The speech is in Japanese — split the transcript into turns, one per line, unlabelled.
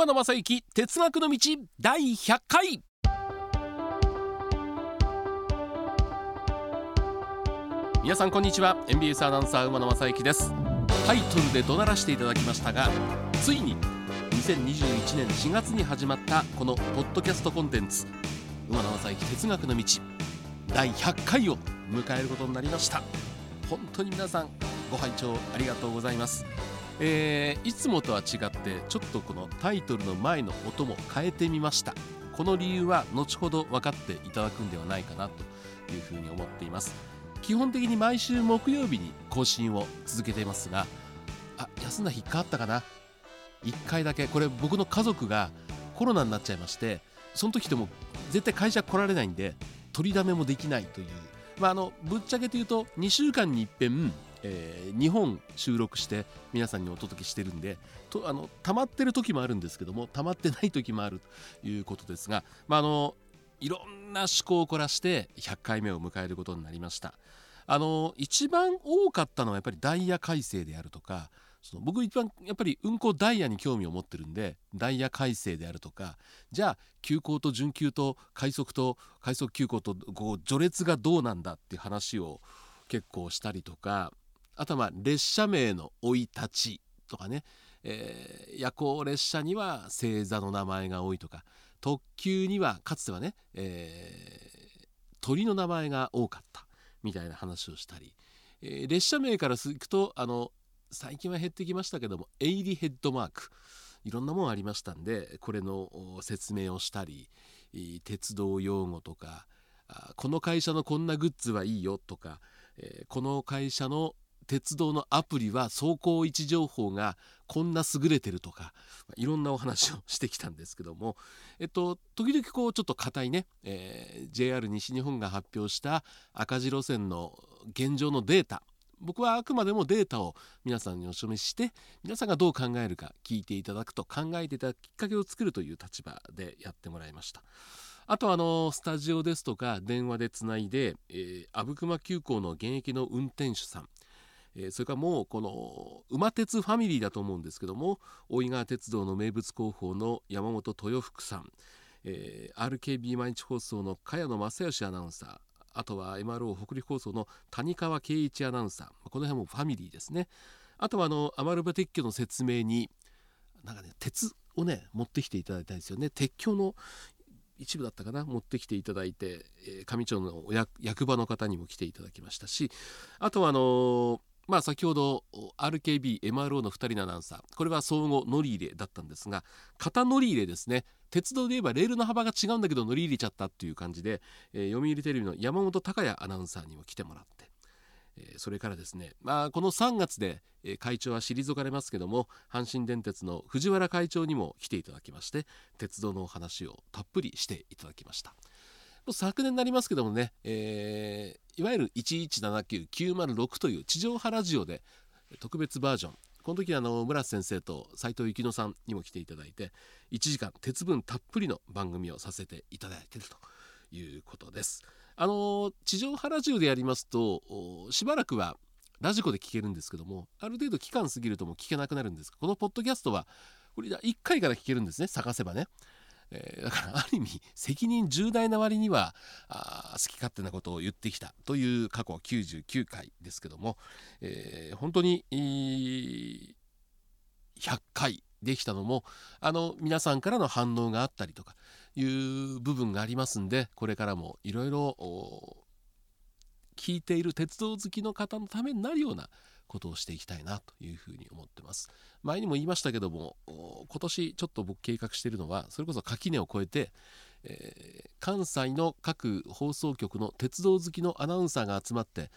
馬野正幸哲学の道第100回。皆さんこんにちは。NBS アナウンサー馬野正幸です。タイトルで怒鳴らしていただきましたがついに2021年4月に始まったこのポッドキャストコンテンツ馬野正幸哲学の道第100回を迎えることになりました。本当に皆さんご拝聴ありがとうございます。えー、いつもとは違ってちょっとこのタイトルの前の音も変えてみました。この理由は後ほど分かっていただくんではないかなというふうに思っています。基本的に毎週木曜日に更新を続けていますがあ休んだ日かあったかな。1回だけこれ僕の家族がコロナになっちゃいましてその時でも絶対会社来られないんで取りだめもできないという。まああのぶっちゃけというと2週間にいっぺんえー、2本収録して皆さんにお届けしてるんでとあの溜まってる時もあるんですけども溜まってない時もあるということですが、まあ、あのいろんな思考を凝らして100回目を迎えることになりました。あの一番多かったのはやっぱりダイヤ改正であるとかその僕一番やっぱり運行ダイヤに興味を持ってるんでダイヤ改正であるとかじゃあ急行と準急と快速と快速急行とこう序列がどうなんだっていう話を結構したりとかあとは列車名の生い立ちとかね、えー、夜行列車には星座の名前が多いとか。特急にはかつてはね、えー、鳥の名前が多かったみたいな話をしたり、えー、列車名からいくとあの最近は減ってきましたけどもエイリヘッドマーク。いろんなもんありましたんでこれの説明をしたり鉄道用語とかこの会社のこんなグッズはいいよとか、えー、この会社の鉄道のアプリは走行位置情報がこんな優れてるとかいろんなお話をしてきたんですけども、えっと、時々こうちょっと硬いね、えー、JR 西日本が発表した赤字路線の現状のデータ僕はあくまでもデータを皆さんにお示しして皆さんがどう考えるか聞いていただくと考えていただくきっかけを作るという立場でやってもらいました。あとあのスタジオですとか電話でつないで、え、阿武隈急行の現役の運転手さんえー、それからもうこの馬鉄ファミリーだと思うんですけども大井川鉄道の名物広報の山本豊福さん、えー、RKB 毎日放送の茅野正義アナウンサーあとは MRO 北陸放送の谷川圭一アナウンサーこの辺もファミリーですね。あとはあのアマルバ鉄橋の説明になんかね鉄をね持ってきていただいたんですよね。鉄橋の一部だったかな持ってきていただいて、えー、上町の役場の方にも来ていただきましたしあとはあのーまあ、先ほど RKB、MRO の2人のアナウンサーこれは相互乗り入れだったんですが型乗り入れですね鉄道で言えばレールの幅が違うんだけど乗り入れちゃったっていう感じで、えー、読売テレビの山本隆也アナウンサーにも来てもらって、えー、それからですね、まあ、この3月で、え、会長は退かれますけども阪神電鉄の藤原会長にも来ていただきまして鉄道のお話をたっぷりしていただきました。昨年になりますけどもね、えー、いわゆる1179906という地上波ラジオで特別バージョン。この時あの村瀬先生と斉藤幸乃さんにも来ていただいて1時間鉄分たっぷりの番組をさせていただいているということです。あの地上波ラジオでやりますとしばらくはラジコで聞けるんですけどもある程度期間過ぎるとも聞けなくなるんです。このポッドキャストはこれ1回から聞けるんですね探せばね。えー、だからある意味責任重大な割にはあ好き勝手なことを言ってきたという過去99回ですけども、えー、本当に、100回できたのもあの皆さんからの反応があったりとかいう部分がありますんでこれからもいろいろ聞いている鉄道好きの方のためになるようなことをしていきたいなというふうに思ってます。前にも言いましたけども今年ちょっと僕計画しているのはそれこそ垣根を越えて、えー、関西の各放送局の鉄道好きのアナウンサーが集まって